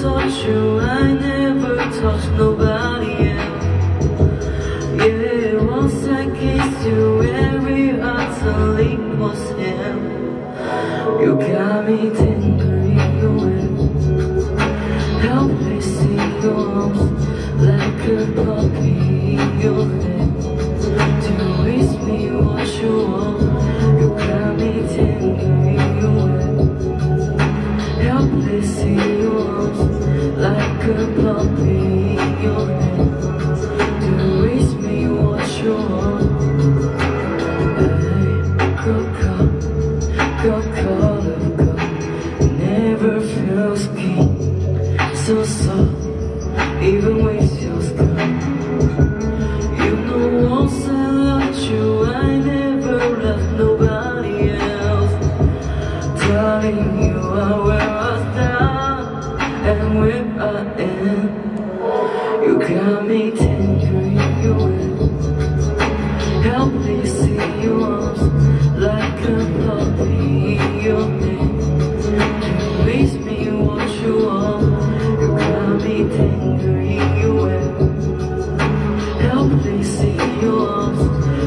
touch you, I never touch nobody else. Yeah, once I kissed you, every utterly was him You got me tingling, away Help me see your arms like a puppy in your head. So soft, even with your slow. You know once I loved you, I never loved nobody else. Darling, you are where I start and where I am. You got me tendering. everything you. Help me see your arms.